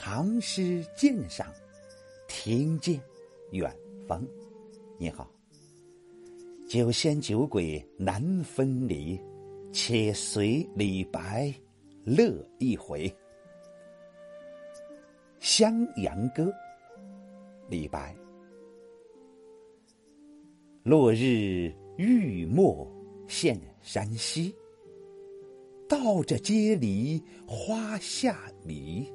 唐诗鉴赏，听见远方。你好，酒仙酒鬼难分离，且随李白乐一回。《襄阳歌》李白。落日欲没现山西，道着街篱花下迷。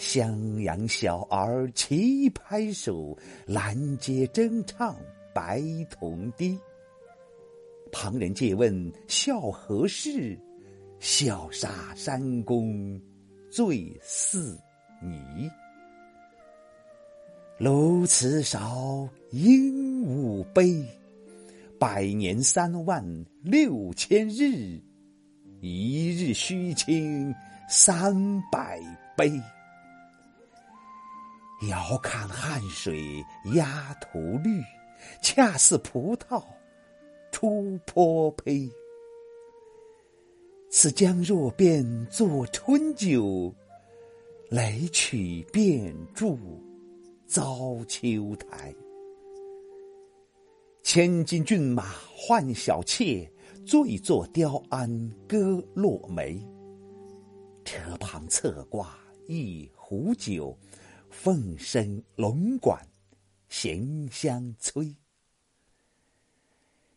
襄阳小儿齐拍手，拦街争唱白铜笛。旁人借问笑何事？笑杀山公醉似泥。鸬鹚少，鹦鹉悲，百年三万六千日，一日须倾三百杯。遥看汉水鸭头绿，恰似葡萄出坡胚。此江若变作春酒，来取便著遭秋台。千金骏马换小妾，醉坐雕鞍歌落梅。车旁侧挂一壶酒。凤声龙管弦相催，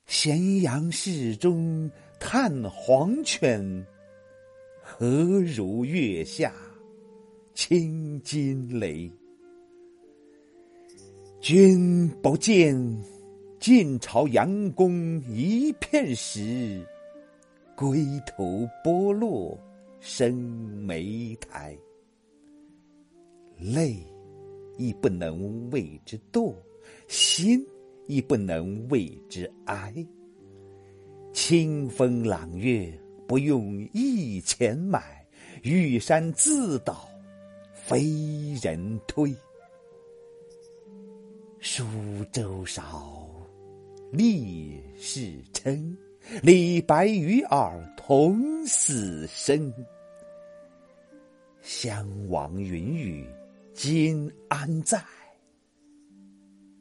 咸阳市中探黄犬，何如月下清金雷？君不见晋朝阳公一片石，归头剥落生莓苔。泪亦不能为之堕，心亦不能为之哀。清风朗月不用一钱买，玉山自倒非人推。舒州少，立世称，李白与尔同死生。襄王云雨。今安在？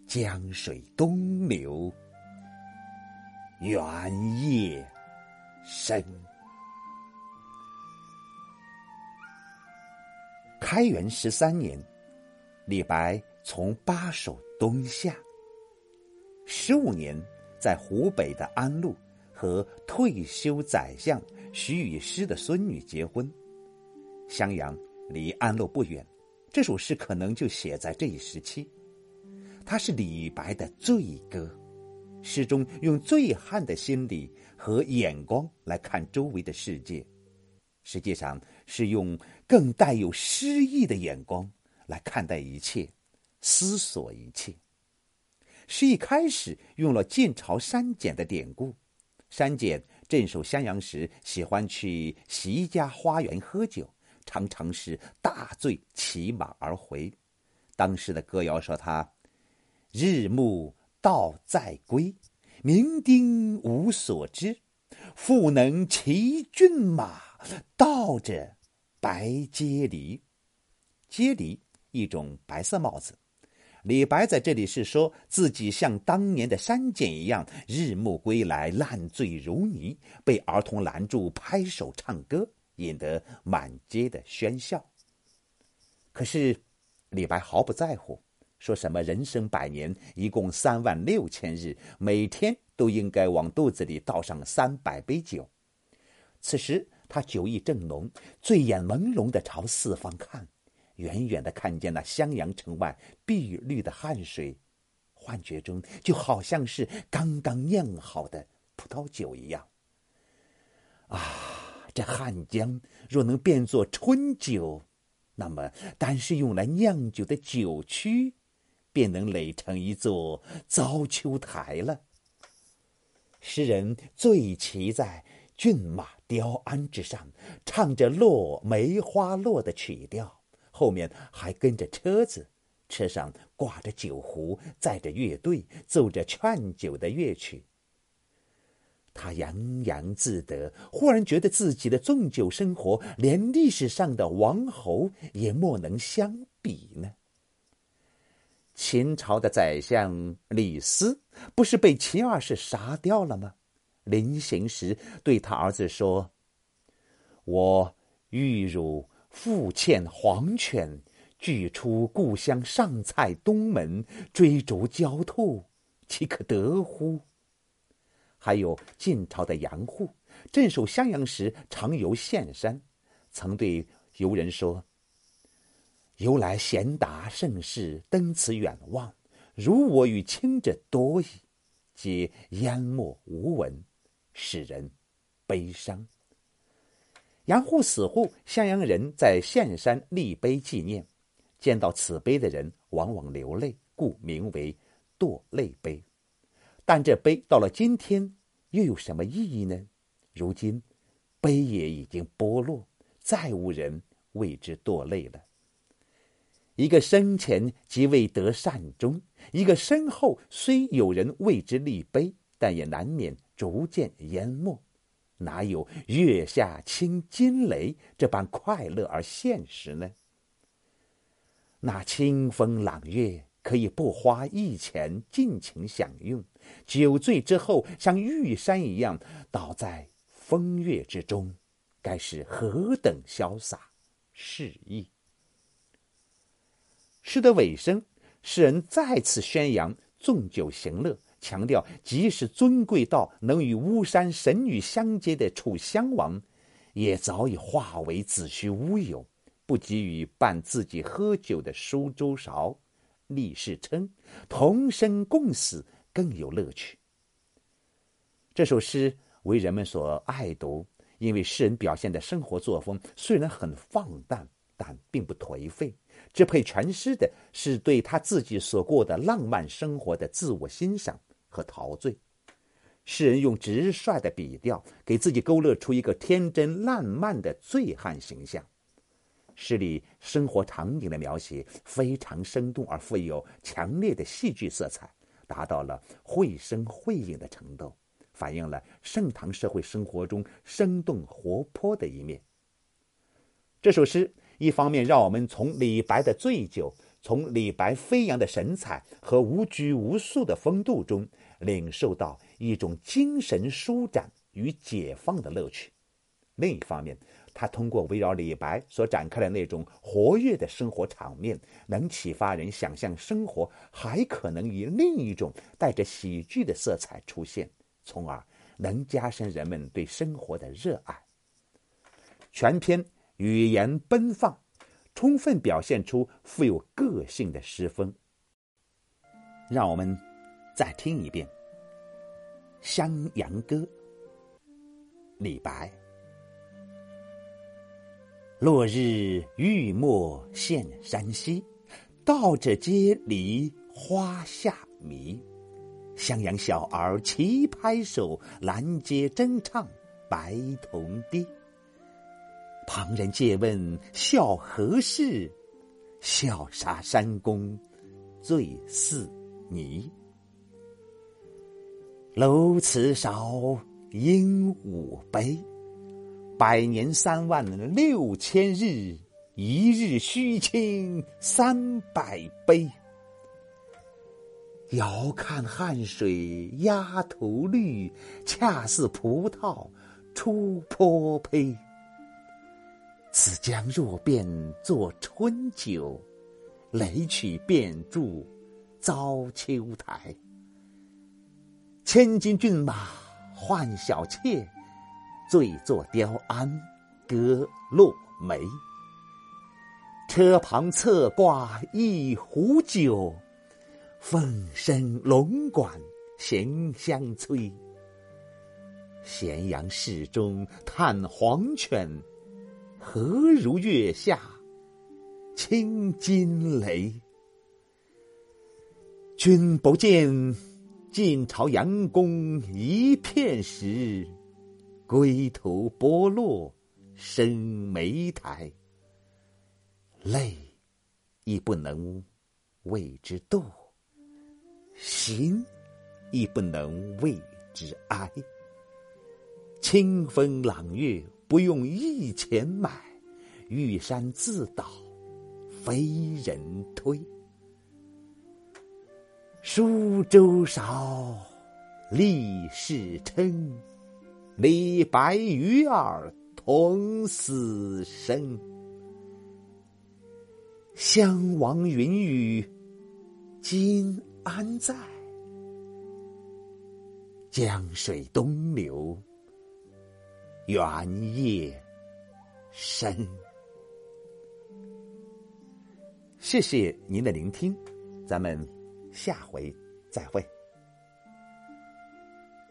江水东流，原夜深。开元十三年，李白从巴蜀东下。十五年，在湖北的安陆和退休宰相徐与师的孙女结婚。襄阳离安陆不远。这首诗可能就写在这一时期，它是李白的醉歌，诗中用醉汉的心理和眼光来看周围的世界，实际上是用更带有诗意的眼光来看待一切，思索一切。诗一开始用了晋朝删减的典故，删减镇守襄阳时喜欢去席家花园喝酒。常常是大醉骑马而回。当时的歌谣说他日暮道在归，酩酊无所知，复能骑骏马，道着白阶梨。阶梨一种白色帽子。李白在这里是说自己像当年的山简一样，日暮归来，烂醉如泥，被儿童拦住，拍手唱歌。引得满街的喧笑。可是李白毫不在乎，说什么人生百年，一共三万六千日，每天都应该往肚子里倒上三百杯酒。此时他酒意正浓，醉眼朦胧的朝四方看，远远的看见那襄阳城外碧绿的汉水，幻觉中就好像是刚刚酿好的葡萄酒一样。啊！这汉江若能变作春酒，那么单是用来酿酒的酒曲，便能垒成一座糟丘台了。诗人醉骑在骏马雕鞍之上，唱着落梅花落的曲调，后面还跟着车子，车上挂着酒壶，载着乐队，奏着劝酒的乐曲。他洋洋自得，忽然觉得自己的纵酒生活连历史上的王侯也莫能相比呢。秦朝的宰相李斯不是被秦二世杀掉了吗？临行时对他儿子说：“我欲汝复欠黄犬，拒出故乡上蔡东门，追逐焦兔，岂可得乎？”还有晋朝的杨户，镇守襄阳时常游岘山，曾对游人说：“由来贤达盛世，登此远望，如我与卿者多矣，皆淹没无闻，使人悲伤。”杨户死后，襄阳人在岘山立碑纪念，见到此碑的人往往流泪，故名为堕泪碑。但这碑到了今天，又有什么意义呢？如今，碑也已经剥落，再无人为之堕泪了。一个生前即未得善终，一个身后虽有人为之立碑，但也难免逐渐淹没。哪有月下清金雷这般快乐而现实呢？那清风朗月。可以不花一钱尽情享用，酒醉之后像玉山一样倒在风月之中，该是何等潇洒适意！诗的尾声，诗人再次宣扬纵酒行乐，强调即使尊贵到能与巫山神女相接的楚襄王，也早已化为子虚乌有，不及于伴自己喝酒的苏州韶。立世称，同生共死更有乐趣。这首诗为人们所爱读，因为诗人表现的生活作风虽然很放荡，但并不颓废。支配全诗的是对他自己所过的浪漫生活的自我欣赏和陶醉。诗人用直率的笔调，给自己勾勒出一个天真烂漫的醉汉形象。诗里生活场景的描写非常生动而富有强烈的戏剧色彩，达到了绘声绘影的程度，反映了盛唐社会生活中生动活泼的一面。这首诗一方面让我们从李白的醉酒，从李白飞扬的神采和无拘无束的风度中，领受到一种精神舒展与解放的乐趣；另一方面，他通过围绕李白所展开的那种活跃的生活场面，能启发人想象生活还可能以另一种带着喜剧的色彩出现，从而能加深人们对生活的热爱。全篇语言奔放，充分表现出富有个性的诗风。让我们再听一遍《襄阳歌》，李白。落日欲没现山西，道者皆离花下迷。襄阳小儿齐拍手，拦街争唱白铜笛。旁人借问笑何事？笑杀山公醉似泥。楼辞少，鹦鹉悲。百年三万六千日，一日须倾三百杯。遥看汉水鸭头绿，恰似葡萄出坡胚。此江若变作春酒，雷曲便筑遭秋台。千金骏马换小妾。醉坐雕鞍，歌落梅。车旁侧挂一壶酒，凤声龙管弦相催。咸阳市中探黄犬，何如月下清金雷？君不见，晋朝阳公一片石。归途剥落生梅苔，泪亦不能为之度，心亦不能为之哀。清风朗月不用一钱买，玉山自倒非人推。舒州少，立世称，李白与尔同死生。襄王云雨，今安在？江水东流，原夜深。谢谢您的聆听，咱们下回再会。